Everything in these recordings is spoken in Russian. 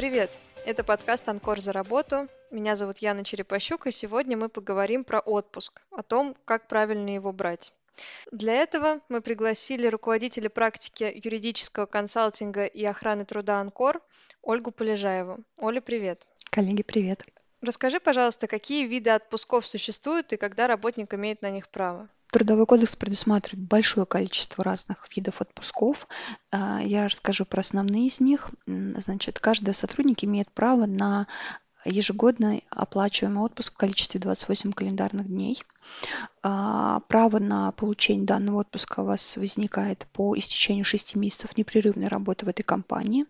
Привет! Это подкаст «Анкор за работу». Меня зовут Яна Черепащук, и сегодня мы поговорим про отпуск, о том, как правильно его брать. Для этого мы пригласили руководителя практики юридического консалтинга и охраны труда «Анкор» Ольгу Полежаеву. Оля, привет! Коллеги, привет! Расскажи, пожалуйста, какие виды отпусков существуют и когда работник имеет на них право? Трудовой кодекс предусматривает большое количество разных видов отпусков. А, я расскажу про основные из них. Значит, каждый сотрудник имеет право на ежегодно оплачиваемый отпуск в количестве 28 календарных дней. А, право на получение данного отпуска у вас возникает по истечению 6 месяцев непрерывной работы в этой компании.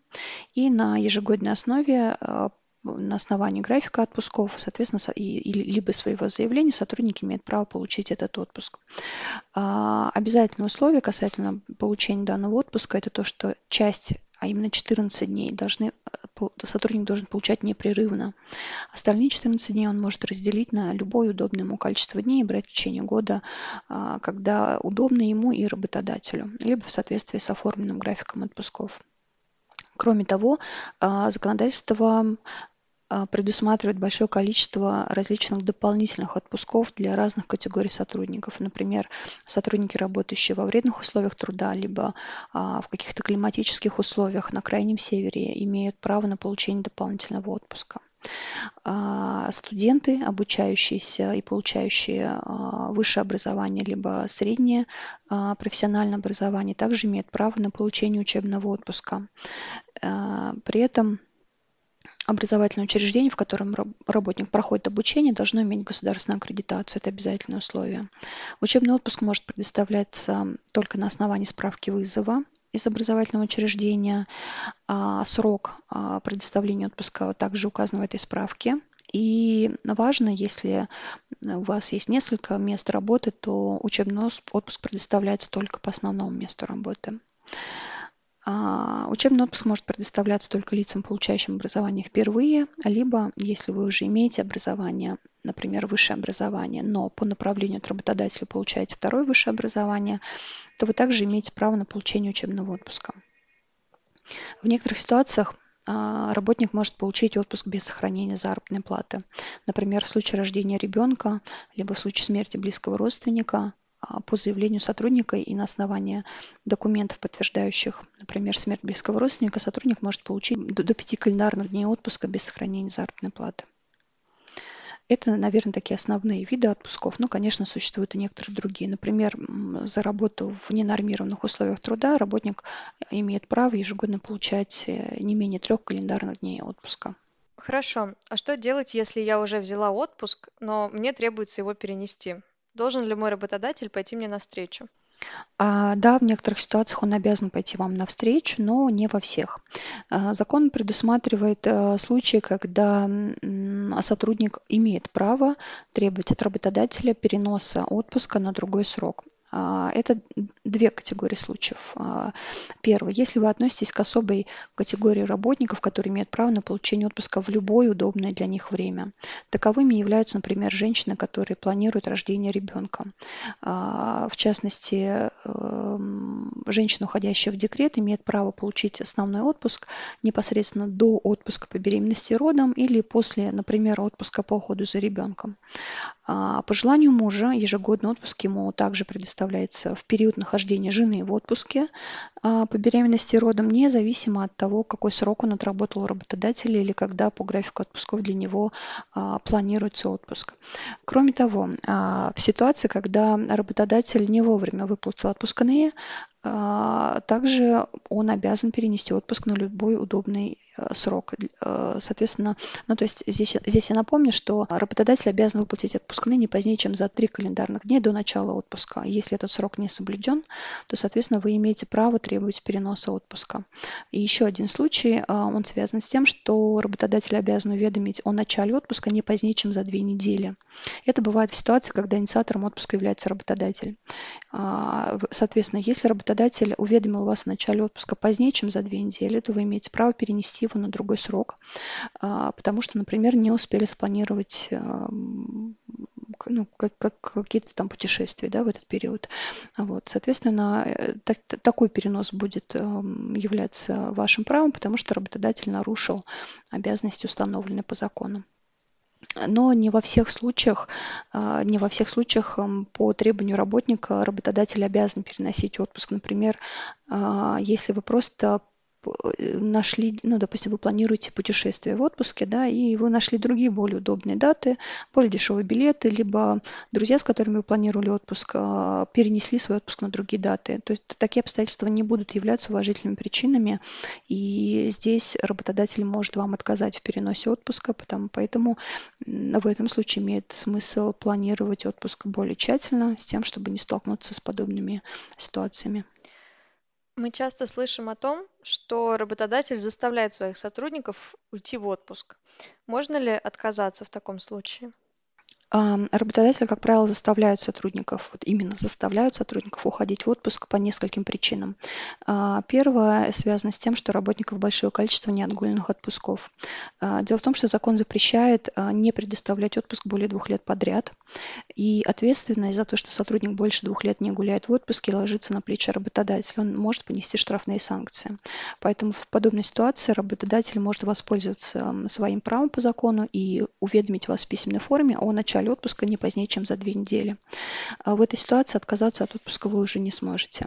И на ежегодной основе а, на основании графика отпусков, соответственно, и, либо своего заявления сотрудник имеет право получить этот отпуск. А, обязательное условие касательно получения данного отпуска – это то, что часть а именно 14 дней должны, сотрудник должен получать непрерывно. Остальные 14 дней он может разделить на любое удобное ему количество дней и брать в течение года, а, когда удобно ему и работодателю, либо в соответствии с оформленным графиком отпусков. Кроме того, а, законодательство а, предусматривает большое количество различных дополнительных отпусков для разных категорий сотрудников. Например, сотрудники, работающие во вредных условиях труда, либо а, в каких-то климатических условиях на Крайнем Севере, имеют право на получение дополнительного отпуска. А, студенты, обучающиеся и получающие высшее образование, либо среднее профессиональное образование, также имеют право на получение учебного отпуска. При этом образовательное учреждение, в котором работник проходит обучение, должно иметь государственную аккредитацию. Это обязательное условие. Учебный отпуск может предоставляться только на основании справки вызова из образовательного учреждения. А срок а, предоставления отпуска также указан в этой справке. И важно, если у вас есть несколько мест работы, то учебный отпуск предоставляется только по основному месту работы. А, учебный отпуск может предоставляться только лицам, получающим образование впервые, либо если вы уже имеете образование, например, высшее образование, но по направлению от работодателя получаете второе высшее образование, то вы также имеете право на получение учебного отпуска. В некоторых ситуациях а, работник может получить отпуск без сохранения заработной платы. Например, в случае рождения ребенка, либо в случае смерти близкого родственника, а, по заявлению сотрудника и на основании документов, подтверждающих, например, смерть близкого родственника, сотрудник может получить до 5 календарных дней отпуска без сохранения заработной платы. Это, наверное, такие основные виды отпусков. Ну, конечно, существуют и некоторые другие. Например, за работу в ненормированных условиях труда работник имеет право ежегодно получать э, не менее трех календарных дней отпуска. Хорошо. А что делать, если я уже взяла отпуск, но мне требуется его перенести? Должен ли мой работодатель пойти мне навстречу? А, да, в некоторых ситуациях он обязан пойти вам навстречу, но не во всех. А, закон предусматривает а, случаи, когда сотрудник имеет право требовать от работодателя переноса отпуска на другой срок. А, это две категории случаев. А, первое. Если вы относитесь к особой категории работников, которые имеют право на получение отпуска в любое удобное для них время. Таковыми являются, например, женщины, которые планируют рождение ребенка. А, в частности, эм, женщина, уходящая в декрет, имеет право получить основной отпуск непосредственно до отпуска по беременности и родам или после, например, отпуска по уходу за ребенком. По желанию мужа ежегодный отпуск ему также предоставляется предоставляется в период нахождения жены в отпуске по беременности и родам, независимо от того, какой срок он отработал у работодателя или когда по графику отпусков для него а, планируется отпуск. Кроме того, а, в ситуации, когда работодатель не вовремя выплатил отпускные, также он обязан перенести отпуск на любой удобный срок. Соответственно, ну то есть здесь, здесь я напомню, что работодатель обязан выплатить отпускные не позднее, чем за три календарных дня до начала отпуска. Если этот срок не соблюден, то, соответственно, вы имеете право требовать переноса отпуска. И еще один случай, э, он связан с тем, что работодатель обязан уведомить о начале отпуска не позднее, чем за две недели. Это бывает в ситуации, когда инициатором отпуска является работодатель. Соответственно, если работодатель уведомил вас о начале отпуска позднее, чем за две недели, то вы имеете право перенести его на другой срок, а, потому что, например, не успели спланировать ну, как, как какие-то там путешествия, да, в этот период. Вот, соответственно, э, так, такой перенос будет эм, являться вашим правом, потому что работодатель нарушил обязанности, установленные по закону. Но не во всех случаях, а, не во всех случаях эм, по требованию работника работодатель обязан переносить отпуск. Например, а, если вы просто Э, нашли, ну, допустим, вы планируете путешествие в отпуске, да, и вы нашли другие более удобные даты, более дешевые билеты, либо друзья, с которыми вы планировали отпуск, а, перенесли свой отпуск на другие даты. То есть такие обстоятельства не будут являться уважительными причинами, и здесь работодатель может вам отказать в переносе отпуска, потому, поэтому в этом случае имеет смысл планировать отпуск более тщательно, с тем, чтобы не столкнуться с подобными ситуациями. Мы часто слышим о том, что работодатель заставляет своих сотрудников уйти в отпуск. Можно ли отказаться в таком случае? Работодатели, как правило, заставляют сотрудников, вот именно заставляют сотрудников уходить в отпуск по нескольким причинам. А, первое связано с тем, что работников большое количество неотгульных отпусков. А, дело в том, что закон запрещает а, не предоставлять отпуск более двух лет подряд, и ответственность за то, что сотрудник больше двух лет не гуляет в отпуске, ложится на плечи работодателя. Он может понести штрафные санкции. Поэтому в подобной ситуации работодатель может воспользоваться своим правом по закону и уведомить вас в письменной форме о начале начале отпуска не позднее, чем за две недели. А в этой ситуации отказаться от отпуска вы уже не сможете.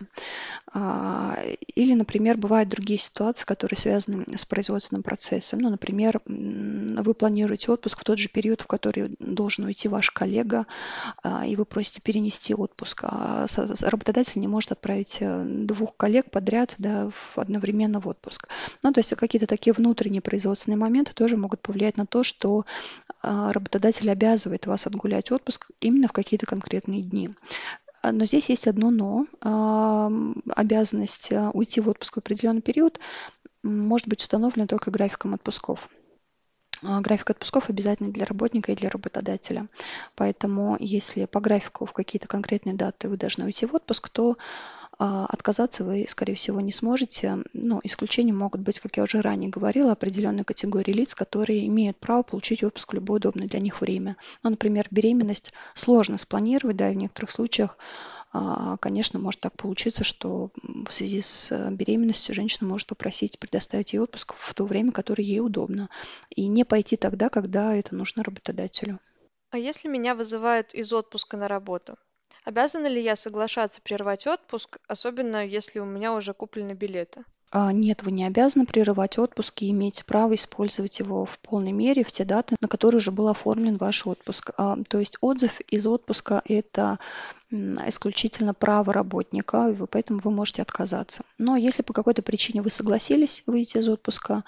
А, или, например, бывают другие ситуации, которые связаны с производственным процессом. Ну, например, вы планируете отпуск в тот же период, в который должен уйти ваш коллега, а, и вы просите перенести отпуск. А работодатель не может отправить э, двух коллег подряд да, одновременно в отпуск. Ну, то есть какие-то такие внутренние производственные моменты тоже могут повлиять на то, что работодатель обязывает вас отгулять отпуск именно в какие-то конкретные дни. А, но здесь есть одно но. Обязанность а, уйти в отпуск в определенный период может быть установлена только графиком отпусков. А, график отпусков обязательный для работника и для работодателя. Поэтому если по графику в какие-то конкретные даты вы должны уйти в отпуск, то а, отказаться вы, скорее всего, не сможете. Ну, исключением могут быть, как я уже ранее говорила, определенные категории лиц, которые имеют право получить отпуск в любое удобное для них время. Ну, например, беременность сложно спланировать, да, и в некоторых случаях а, конечно, может так получиться, что в связи с беременностью женщина может попросить предоставить ей отпуск в то время, которое ей удобно, и не пойти тогда, когда это нужно работодателю. А если меня вызывают из отпуска на работу? Обязана ли я соглашаться прервать отпуск, особенно если у меня уже куплены билеты? А, нет, вы не обязаны прерывать отпуск и имеете право использовать его в полной мере в те даты, на которые уже был оформлен ваш отпуск. А, то есть отзыв из отпуска – это исключительно право работника, поэтому вы можете отказаться. Но если по какой-то причине вы согласились выйти из отпуска,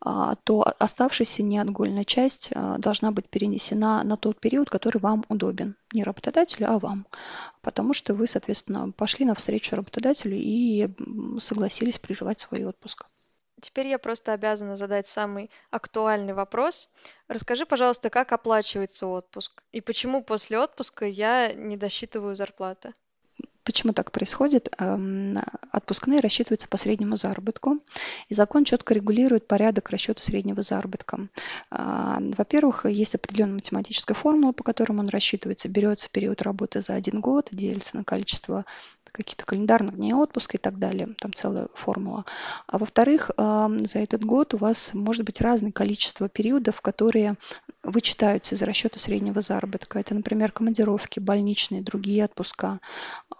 а, то оставшаяся неотгольная часть а, должна быть перенесена на тот период, который вам удобен. Не работодателю, а вам. Потому что вы, соответственно, пошли навстречу работодателю и согласились прерывать свой отпуск. Теперь я просто обязана задать самый актуальный вопрос. Расскажи, пожалуйста, как оплачивается отпуск и почему после отпуска я не досчитываю зарплаты? Почему так происходит? Отпускные рассчитываются по среднему заработку, и закон четко регулирует порядок расчета среднего заработка. А, во-первых, есть определенная математическая формула, по которой он рассчитывается. Берется период работы за один год, делится на количество каких-то календарных дней отпуска и так далее. Там целая формула. А во-вторых, за этот год у вас может быть разное количество периодов, которые вычитаются из расчета среднего заработка. Это, например, командировки, больничные, другие отпуска,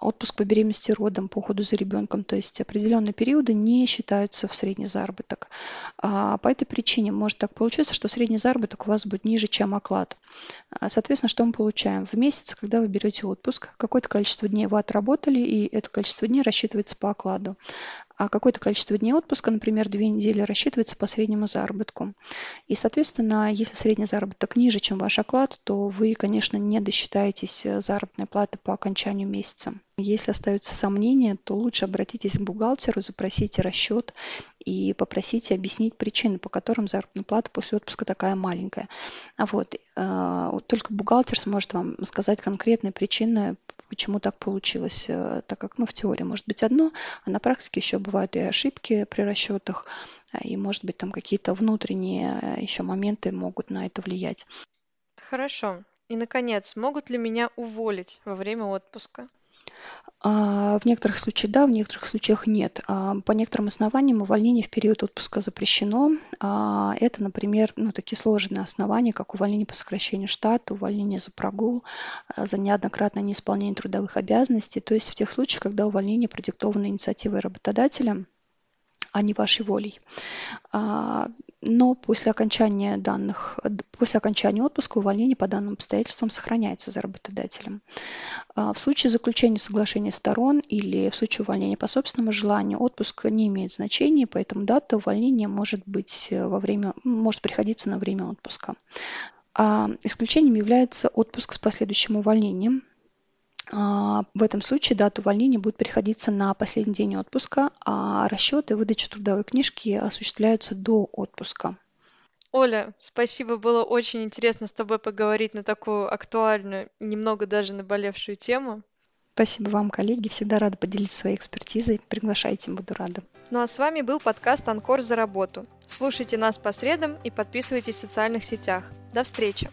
отпуск по беременности родом, по уходу за ребенком. То есть определенные периоды не считаются в средний заработок. А по этой причине может так получиться, что средний заработок у вас будет ниже, чем оклад. А, соответственно, что мы получаем? В месяц, когда вы берете отпуск, какое-то количество дней вы отработали, и это количество дней рассчитывается по окладу а какое-то количество дней отпуска, например, две недели, рассчитывается по среднему заработку. И, соответственно, если средний заработок ниже, чем ваш оклад, то вы, конечно, не досчитаетесь э, заработной платы по окончанию месяца. Если остаются сомнения, то лучше обратитесь к бухгалтеру, запросите расчет и попросите объяснить причины, по которым заработная плата после отпуска такая маленькая. А вот, только бухгалтер сможет вам сказать конкретные причины, почему так получилось, э, так как ну, в теории может быть одно, а на практике еще бывают и ошибки при расчетах, и может быть там какие-то внутренние еще моменты могут на это влиять. Хорошо. И, наконец, могут ли меня уволить во время отпуска? А, в некоторых случаях да, в некоторых случаях нет. А, по некоторым основаниям увольнение в период отпуска запрещено. А, это, например, ну, такие сложные основания, как увольнение по сокращению штата, увольнение за прогул, за неоднократное неисполнение трудовых обязанностей. То есть в тех случаях, когда увольнение продиктовано инициативой работодателя – а не вашей волей. А, но после окончания данных, после окончания отпуска увольнение по данным обстоятельствам сохраняется за работодателем. А, в случае заключения соглашения сторон или в случае увольнения по собственному желанию отпуск не имеет значения, поэтому дата увольнения может быть во время, может приходиться на время отпуска. А исключением является отпуск с последующим увольнением. А, в этом случае дата увольнения будет приходиться на последний день отпуска, а расчеты выдачи трудовой книжки осуществляются до отпуска. Оля, спасибо, было очень интересно с тобой поговорить на такую актуальную, немного даже наболевшую тему. Спасибо вам, коллеги. Всегда рада поделиться своей экспертизой. Приглашайте, буду рада. Ну а с вами был подкаст «Анкор за работу». Слушайте нас по средам и подписывайтесь в социальных сетях. До встречи!